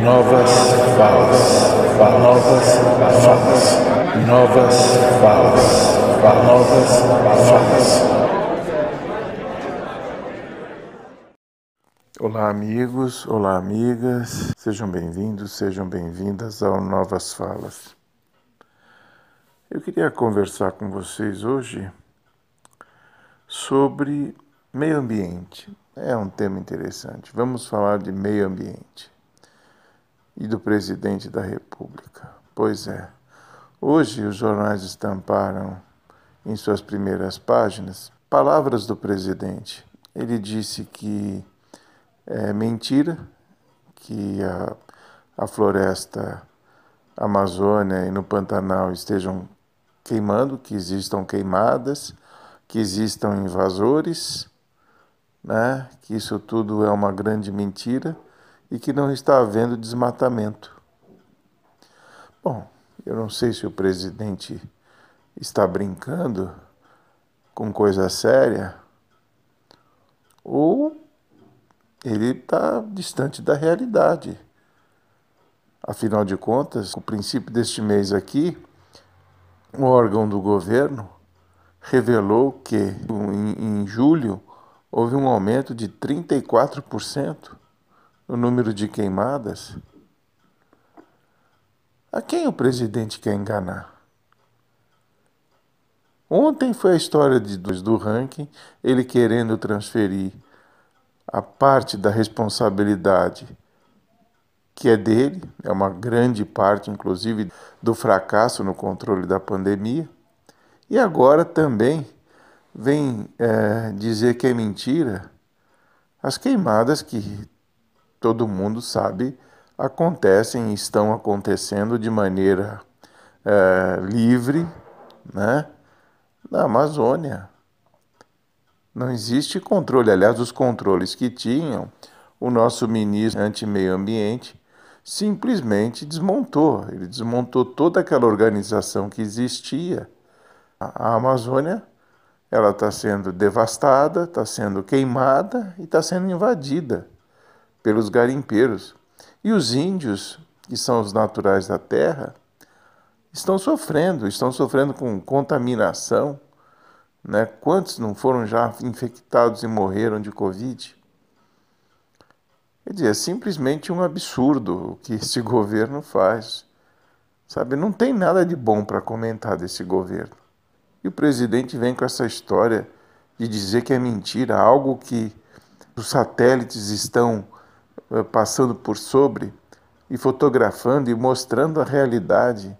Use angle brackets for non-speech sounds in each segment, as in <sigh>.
Novas falas, novas falas, novas falas, novas falas. Olá, amigos, olá, amigas, sejam bem-vindos, sejam bem-vindas ao Novas Falas. Eu queria conversar com vocês hoje sobre meio ambiente. É um tema interessante. Vamos falar de meio ambiente e do presidente da República. Pois é, hoje os jornais estamparam em suas primeiras páginas palavras do presidente. Ele disse que é mentira que a, a floresta Amazônia e no Pantanal estejam queimando, que existam queimadas, que existam invasores, né? que isso tudo é uma grande mentira e que não está havendo desmatamento. Bom, eu não sei se o presidente está brincando com coisa séria ou ele está distante da realidade. Afinal de contas, o princípio deste mês aqui, o órgão do governo revelou que em, julho houve um aumento de 34% o número de queimadas? A quem o presidente quer enganar? Ontem foi a história de, do ranking, ele querendo transferir a parte da responsabilidade que é dele, é uma grande parte, inclusive, do fracasso no controle da pandemia. E agora também vem é, dizer que é mentira as queimadas que todo mundo sabe, acontecem e estão acontecendo de maneira é, livre né, na Amazônia. Não existe controle. Aliás, os controles que tinham, o nosso ministro anti-meio ambiente simplesmente desmontou. Ele desmontou toda aquela organização que existia. A Amazônia ela está sendo devastada, está sendo queimada e está sendo invadida pelos garimpeiros. E os índios, que são os naturais da terra, estão sofrendo, estão sofrendo com contaminação. Né? Quantos não foram já infectados e morreram de Covid? Quer dizer, é simplesmente um absurdo o que esse <laughs> governo faz. Sabe, não tem nada de bom para comentar desse governo. E o presidente vem com essa história de dizer que é mentira, algo que os satélites estão passando por sobre e fotografando e mostrando a realidade.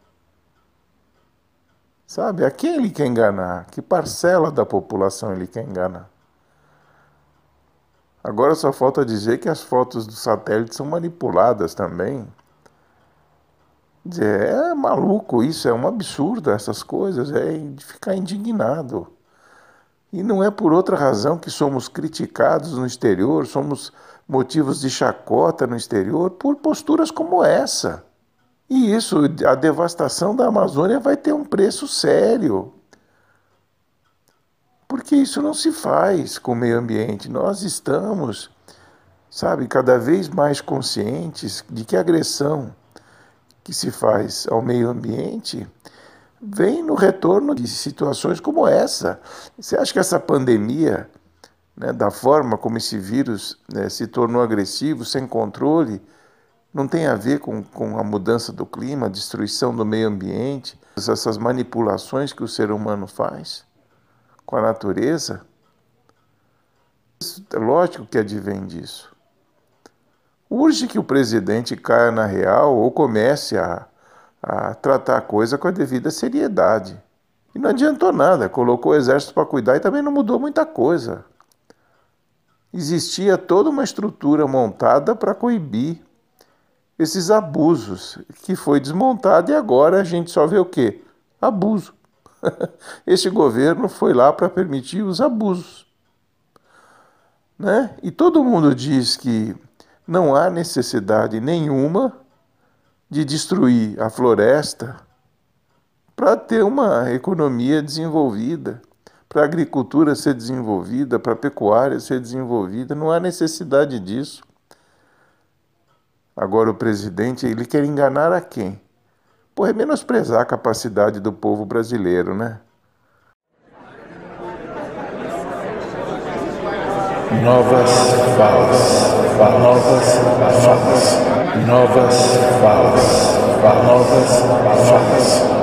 Sabe, a quem ele quer enganar? Que parcela da população ele quer enganar? Agora só falta dizer que as fotos do satélite são manipuladas também. É maluco isso, é um absurdo essas coisas, é de ficar indignado. E não é por outra razão que somos criticados no exterior, somos motivos de chacota no exterior por posturas como essa. E isso, a devastação da Amazônia vai ter um preço sério. Porque isso não se faz com o meio ambiente. Nós estamos, sabe, cada vez mais conscientes de que a agressão que se faz ao meio ambiente vem no retorno de situações como essa. Você acha que essa pandemia, né, da forma como esse vírus né, se tornou agressivo, sem controle, não tem a ver com, com a mudança do clima, a destruição do meio ambiente, essas manipulações que o ser humano faz com a natureza? É lógico que advém disso. Urge que o presidente caia na real ou comece a a tratar a coisa com a devida seriedade. E não adiantou nada, colocou o exército para cuidar e também não mudou muita coisa. Existia toda uma estrutura montada para coibir esses abusos, que foi desmontada e agora a gente só vê o quê? Abuso. <laughs> Este governo foi lá para permitir os abusos. Né? E todo mundo diz que não há necessidade nenhuma de destruir a floresta para ter uma economia desenvolvida, para a agricultura ser desenvolvida, para a pecuária ser desenvolvida. Não há necessidade disso. Agora o presidente, ele quer enganar a quem? Pô, é menosprezar a capacidade do povo brasileiro, né? Novas falas, novas falas, novas falas, novas falas.